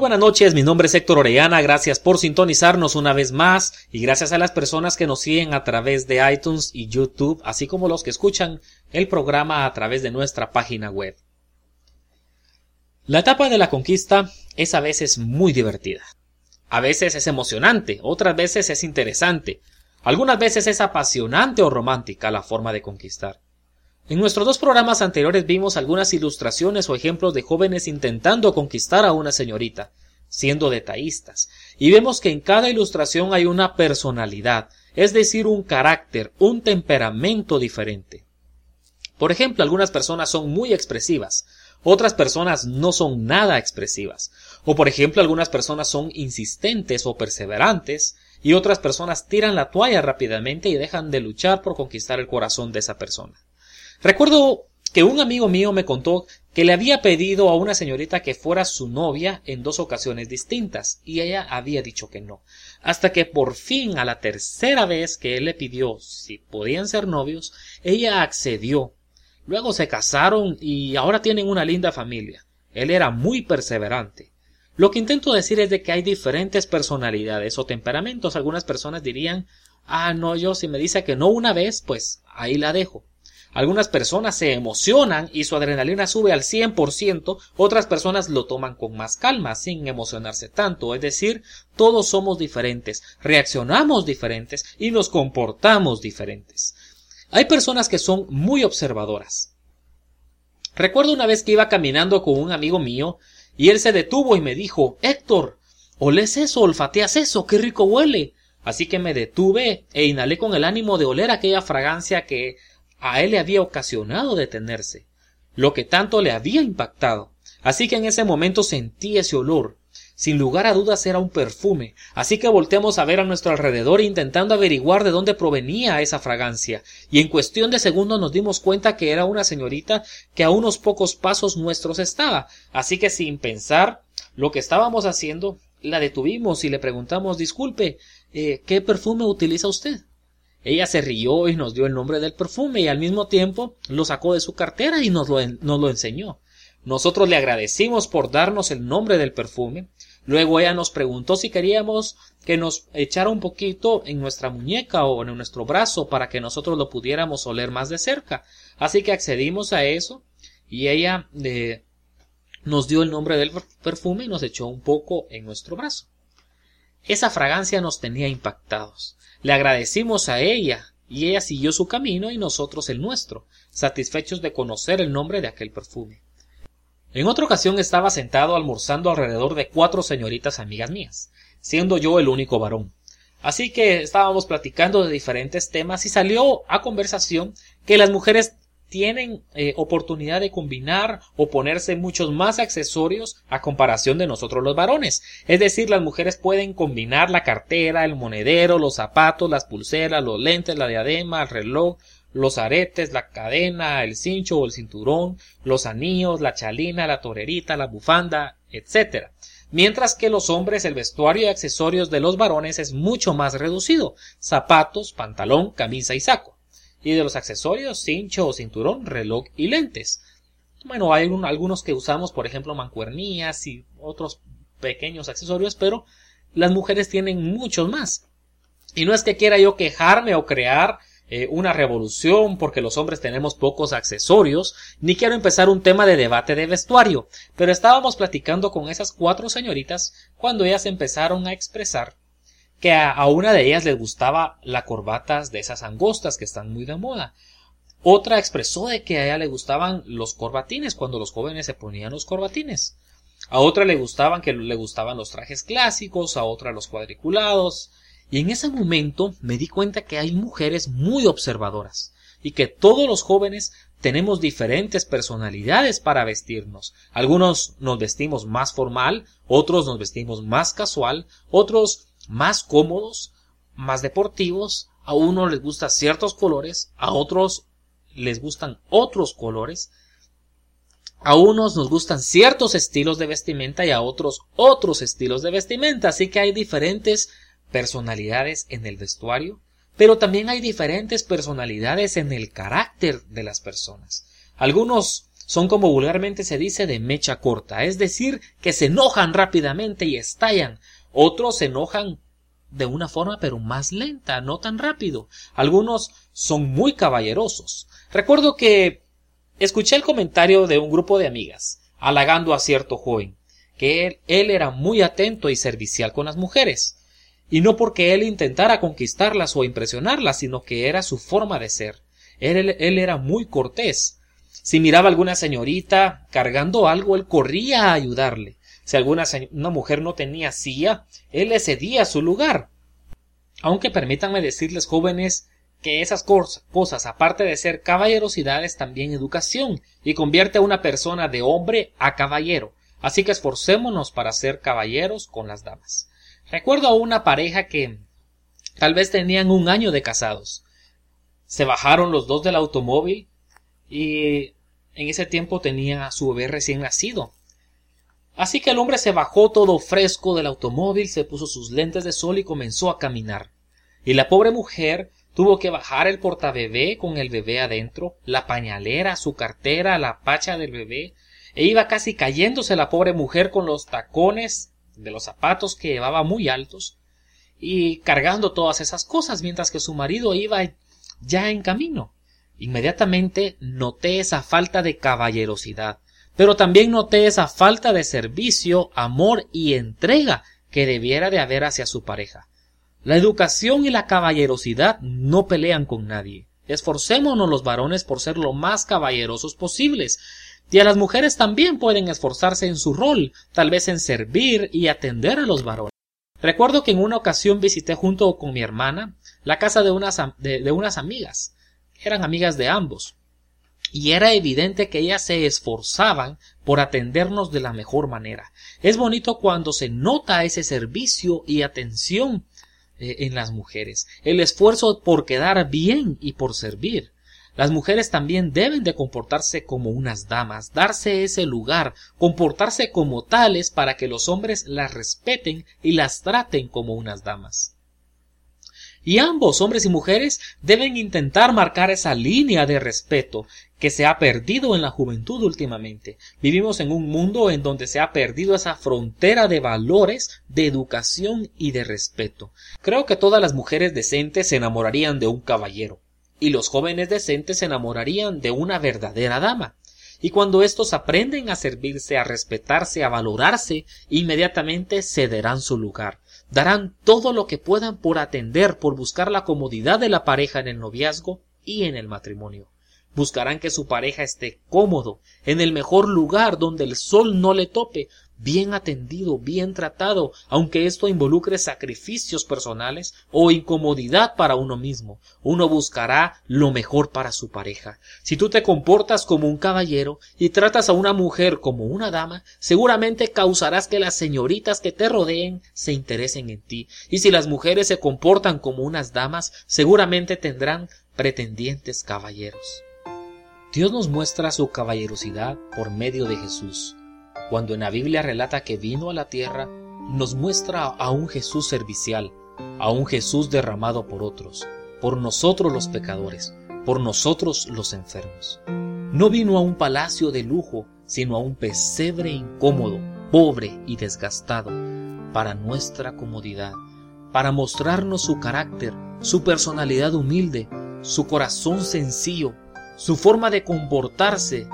Buenas noches, mi nombre es Héctor Orellana, gracias por sintonizarnos una vez más y gracias a las personas que nos siguen a través de iTunes y YouTube, así como los que escuchan el programa a través de nuestra página web. La etapa de la conquista es a veces muy divertida. A veces es emocionante, otras veces es interesante, algunas veces es apasionante o romántica la forma de conquistar. En nuestros dos programas anteriores vimos algunas ilustraciones o ejemplos de jóvenes intentando conquistar a una señorita, siendo detallistas, y vemos que en cada ilustración hay una personalidad, es decir, un carácter, un temperamento diferente. Por ejemplo, algunas personas son muy expresivas, otras personas no son nada expresivas, o por ejemplo, algunas personas son insistentes o perseverantes, y otras personas tiran la toalla rápidamente y dejan de luchar por conquistar el corazón de esa persona. Recuerdo que un amigo mío me contó que le había pedido a una señorita que fuera su novia en dos ocasiones distintas y ella había dicho que no, hasta que por fin a la tercera vez que él le pidió si podían ser novios, ella accedió. Luego se casaron y ahora tienen una linda familia. Él era muy perseverante. Lo que intento decir es de que hay diferentes personalidades o temperamentos. Algunas personas dirían, ah, no, yo si me dice que no una vez, pues ahí la dejo. Algunas personas se emocionan y su adrenalina sube al 100%, otras personas lo toman con más calma, sin emocionarse tanto, es decir, todos somos diferentes, reaccionamos diferentes y nos comportamos diferentes. Hay personas que son muy observadoras. Recuerdo una vez que iba caminando con un amigo mío y él se detuvo y me dijo Héctor, ¿oles eso? ¿Olfateas eso? ¡Qué rico huele! Así que me detuve e inhalé con el ánimo de oler aquella fragancia que a él le había ocasionado detenerse, lo que tanto le había impactado. Así que en ese momento sentí ese olor. Sin lugar a dudas era un perfume, así que volteamos a ver a nuestro alrededor intentando averiguar de dónde provenía esa fragancia, y en cuestión de segundos nos dimos cuenta que era una señorita que a unos pocos pasos nuestros estaba, así que sin pensar lo que estábamos haciendo, la detuvimos y le preguntamos disculpe, eh, ¿qué perfume utiliza usted? Ella se rió y nos dio el nombre del perfume y al mismo tiempo lo sacó de su cartera y nos lo, nos lo enseñó. Nosotros le agradecimos por darnos el nombre del perfume. Luego ella nos preguntó si queríamos que nos echara un poquito en nuestra muñeca o en nuestro brazo para que nosotros lo pudiéramos oler más de cerca. Así que accedimos a eso y ella eh, nos dio el nombre del perfume y nos echó un poco en nuestro brazo. Esa fragancia nos tenía impactados. Le agradecimos a ella, y ella siguió su camino y nosotros el nuestro, satisfechos de conocer el nombre de aquel perfume. En otra ocasión estaba sentado almorzando alrededor de cuatro señoritas amigas mías, siendo yo el único varón. Así que estábamos platicando de diferentes temas y salió a conversación que las mujeres tienen eh, oportunidad de combinar o ponerse muchos más accesorios a comparación de nosotros los varones. Es decir, las mujeres pueden combinar la cartera, el monedero, los zapatos, las pulseras, los lentes, la diadema, el reloj, los aretes, la cadena, el cincho o el cinturón, los anillos, la chalina, la torerita, la bufanda, etc. Mientras que los hombres el vestuario y accesorios de los varones es mucho más reducido zapatos, pantalón, camisa y saco y de los accesorios, cincho o cinturón, reloj y lentes. Bueno, hay algunos que usamos, por ejemplo, mancuernillas y otros pequeños accesorios, pero las mujeres tienen muchos más. Y no es que quiera yo quejarme o crear eh, una revolución porque los hombres tenemos pocos accesorios, ni quiero empezar un tema de debate de vestuario, pero estábamos platicando con esas cuatro señoritas cuando ellas empezaron a expresar que a, una de ellas les gustaba la corbatas de esas angostas que están muy de moda. Otra expresó de que a ella le gustaban los corbatines cuando los jóvenes se ponían los corbatines. A otra le gustaban que le gustaban los trajes clásicos, a otra los cuadriculados. Y en ese momento me di cuenta que hay mujeres muy observadoras y que todos los jóvenes tenemos diferentes personalidades para vestirnos. Algunos nos vestimos más formal, otros nos vestimos más casual, otros más cómodos, más deportivos, a unos les gustan ciertos colores, a otros les gustan otros colores, a unos nos gustan ciertos estilos de vestimenta y a otros otros estilos de vestimenta, así que hay diferentes personalidades en el vestuario, pero también hay diferentes personalidades en el carácter de las personas. Algunos son como vulgarmente se dice de mecha corta, es decir, que se enojan rápidamente y estallan. Otros se enojan de una forma pero más lenta, no tan rápido. Algunos son muy caballerosos. Recuerdo que escuché el comentario de un grupo de amigas, halagando a cierto joven, que él, era muy atento y servicial con las mujeres, y no porque él intentara conquistarlas o impresionarlas, sino que era su forma de ser. Él, él era muy cortés, si miraba a alguna señorita cargando algo, él corría a ayudarle. Si alguna una mujer no tenía silla, él le cedía su lugar. Aunque permítanme decirles, jóvenes, que esas cosas, aparte de ser caballerosidad, es también educación y convierte a una persona de hombre a caballero. Así que esforcémonos para ser caballeros con las damas. Recuerdo a una pareja que tal vez tenían un año de casados. Se bajaron los dos del automóvil y en ese tiempo tenía a su bebé recién nacido. Así que el hombre se bajó todo fresco del automóvil, se puso sus lentes de sol y comenzó a caminar. Y la pobre mujer tuvo que bajar el portabebé con el bebé adentro, la pañalera, su cartera, la pacha del bebé, e iba casi cayéndose la pobre mujer con los tacones de los zapatos que llevaba muy altos y cargando todas esas cosas mientras que su marido iba ya en camino. Inmediatamente noté esa falta de caballerosidad, pero también noté esa falta de servicio, amor y entrega que debiera de haber hacia su pareja. La educación y la caballerosidad no pelean con nadie. Esforcémonos los varones por ser lo más caballerosos posibles. Y a las mujeres también pueden esforzarse en su rol, tal vez en servir y atender a los varones. Recuerdo que en una ocasión visité junto con mi hermana la casa de unas, de unas amigas eran amigas de ambos, y era evidente que ellas se esforzaban por atendernos de la mejor manera. Es bonito cuando se nota ese servicio y atención eh, en las mujeres, el esfuerzo por quedar bien y por servir. Las mujeres también deben de comportarse como unas damas, darse ese lugar, comportarse como tales para que los hombres las respeten y las traten como unas damas. Y ambos, hombres y mujeres, deben intentar marcar esa línea de respeto que se ha perdido en la juventud últimamente. Vivimos en un mundo en donde se ha perdido esa frontera de valores, de educación y de respeto. Creo que todas las mujeres decentes se enamorarían de un caballero, y los jóvenes decentes se enamorarían de una verdadera dama. Y cuando estos aprenden a servirse, a respetarse, a valorarse, inmediatamente cederán su lugar darán todo lo que puedan por atender, por buscar la comodidad de la pareja en el noviazgo y en el matrimonio. Buscarán que su pareja esté cómodo, en el mejor lugar donde el sol no le tope, bien atendido, bien tratado, aunque esto involucre sacrificios personales o incomodidad para uno mismo. Uno buscará lo mejor para su pareja. Si tú te comportas como un caballero y tratas a una mujer como una dama, seguramente causarás que las señoritas que te rodeen se interesen en ti. Y si las mujeres se comportan como unas damas, seguramente tendrán pretendientes caballeros. Dios nos muestra su caballerosidad por medio de Jesús cuando en la Biblia relata que vino a la tierra, nos muestra a un Jesús servicial, a un Jesús derramado por otros, por nosotros los pecadores, por nosotros los enfermos. No vino a un palacio de lujo, sino a un pesebre incómodo, pobre y desgastado, para nuestra comodidad, para mostrarnos su carácter, su personalidad humilde, su corazón sencillo, su forma de comportarse,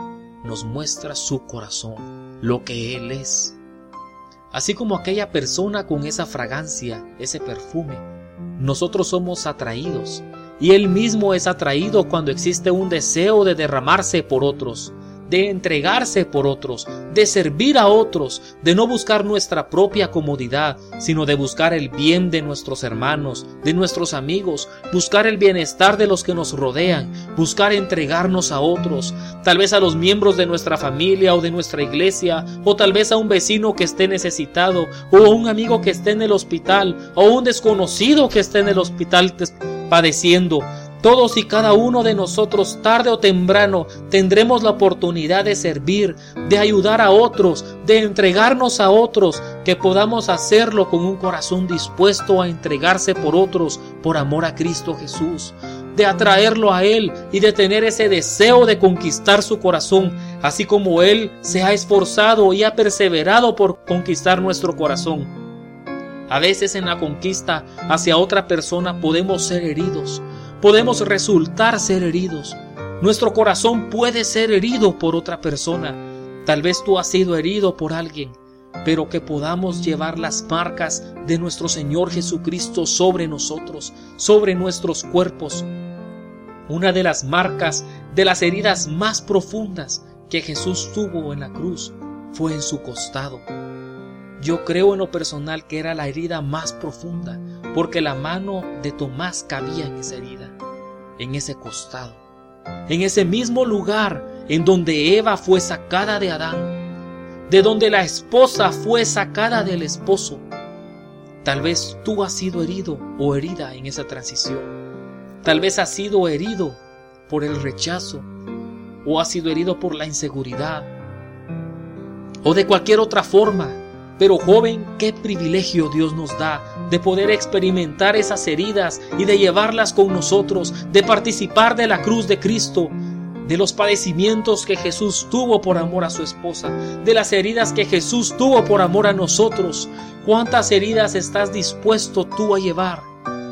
nos muestra su corazón lo que Él es. Así como aquella persona con esa fragancia, ese perfume, nosotros somos atraídos y Él mismo es atraído cuando existe un deseo de derramarse por otros, de entregarse por otros, de servir a otros, de no buscar nuestra propia comodidad, sino de buscar el bien de nuestros hermanos, de nuestros amigos, buscar el bienestar de los que nos rodean, buscar entregarnos a otros, tal vez a los miembros de nuestra familia o de nuestra iglesia, o tal vez a un vecino que esté necesitado, o a un amigo que esté en el hospital, o un desconocido que esté en el hospital padeciendo. Todos y cada uno de nosotros, tarde o temprano, tendremos la oportunidad de servir, de ayudar a otros, de entregarnos a otros, que podamos hacerlo con un corazón dispuesto a entregarse por otros por amor a Cristo Jesús, de atraerlo a Él y de tener ese deseo de conquistar su corazón, así como Él se ha esforzado y ha perseverado por conquistar nuestro corazón. A veces en la conquista hacia otra persona podemos ser heridos, podemos resultar ser heridos. Nuestro corazón puede ser herido por otra persona. Tal vez tú has sido herido por alguien, pero que podamos llevar las marcas de nuestro Señor Jesucristo sobre nosotros, sobre nuestros cuerpos. Una de las marcas de las heridas más profundas que Jesús tuvo en la cruz fue en su costado. Yo creo en lo personal que era la herida más profunda, porque la mano de Tomás cabía en esa herida, en ese costado, en ese mismo lugar en donde Eva fue sacada de Adán, de donde la esposa fue sacada del esposo. Tal vez tú has sido herido o herida en esa transición. Tal vez has sido herido por el rechazo o has sido herido por la inseguridad o de cualquier otra forma pero joven, qué privilegio Dios nos da de poder experimentar esas heridas y de llevarlas con nosotros, de participar de la cruz de Cristo, de los padecimientos que Jesús tuvo por amor a su esposa, de las heridas que Jesús tuvo por amor a nosotros. ¿Cuántas heridas estás dispuesto tú a llevar?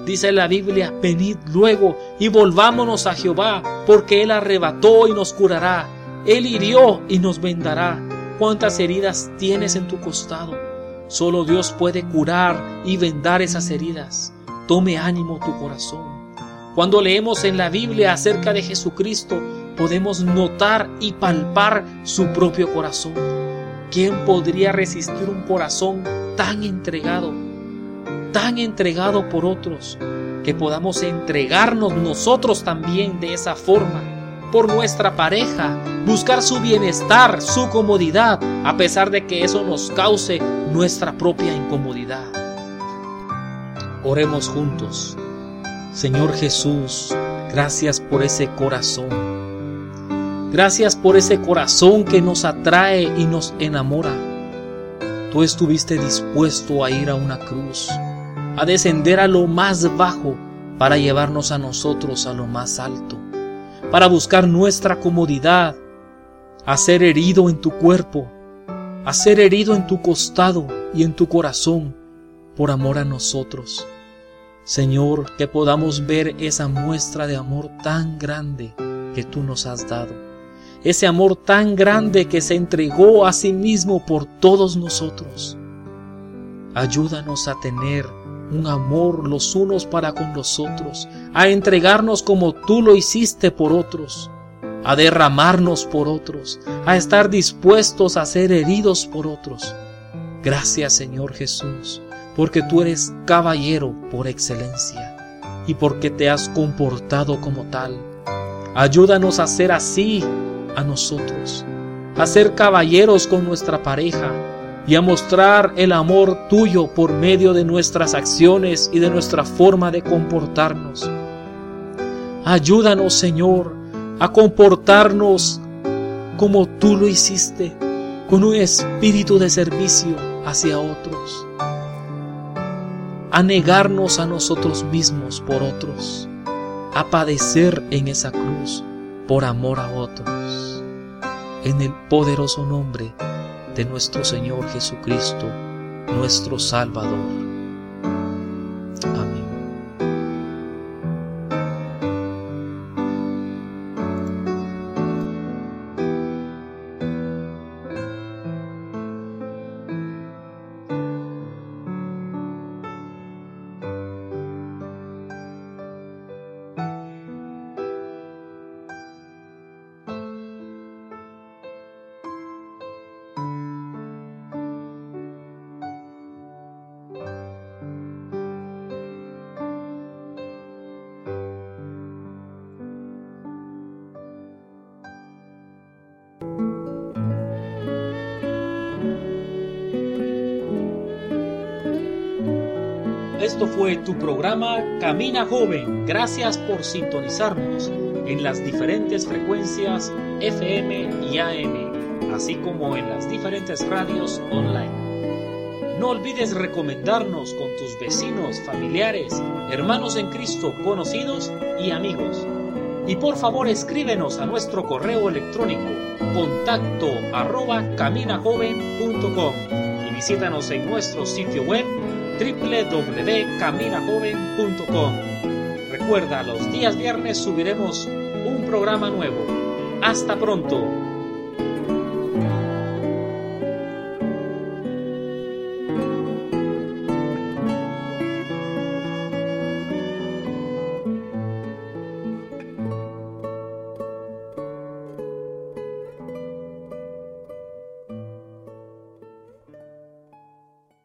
Dice la Biblia, venid luego y volvámonos a Jehová, porque Él arrebató y nos curará, Él hirió y nos vendará cuántas heridas tienes en tu costado. Solo Dios puede curar y vendar esas heridas. Tome ánimo tu corazón. Cuando leemos en la Biblia acerca de Jesucristo, podemos notar y palpar su propio corazón. ¿Quién podría resistir un corazón tan entregado, tan entregado por otros, que podamos entregarnos nosotros también de esa forma? Por nuestra pareja, buscar su bienestar, su comodidad, a pesar de que eso nos cause nuestra propia incomodidad. Oremos juntos. Señor Jesús, gracias por ese corazón. Gracias por ese corazón que nos atrae y nos enamora. Tú estuviste dispuesto a ir a una cruz, a descender a lo más bajo para llevarnos a nosotros a lo más alto para buscar nuestra comodidad, a ser herido en tu cuerpo, a ser herido en tu costado y en tu corazón por amor a nosotros. Señor, que podamos ver esa muestra de amor tan grande que tú nos has dado. Ese amor tan grande que se entregó a sí mismo por todos nosotros. Ayúdanos a tener un amor los unos para con los otros, a entregarnos como tú lo hiciste por otros, a derramarnos por otros, a estar dispuestos a ser heridos por otros. Gracias Señor Jesús, porque tú eres caballero por excelencia y porque te has comportado como tal. Ayúdanos a ser así a nosotros, a ser caballeros con nuestra pareja, y a mostrar el amor tuyo por medio de nuestras acciones y de nuestra forma de comportarnos. Ayúdanos, Señor, a comportarnos como tú lo hiciste, con un espíritu de servicio hacia otros, a negarnos a nosotros mismos por otros, a padecer en esa cruz por amor a otros. En el poderoso nombre de nuestro Señor Jesucristo, nuestro Salvador. Esto fue tu programa Camina Joven. Gracias por sintonizarnos en las diferentes frecuencias FM y AM, así como en las diferentes radios online. No olvides recomendarnos con tus vecinos, familiares, hermanos en Cristo, conocidos y amigos. Y por favor escríbenos a nuestro correo electrónico contacto arroba caminajoven.com y visítanos en nuestro sitio web www.caminajoven.com. Recuerda, los días viernes subiremos un programa nuevo. Hasta pronto.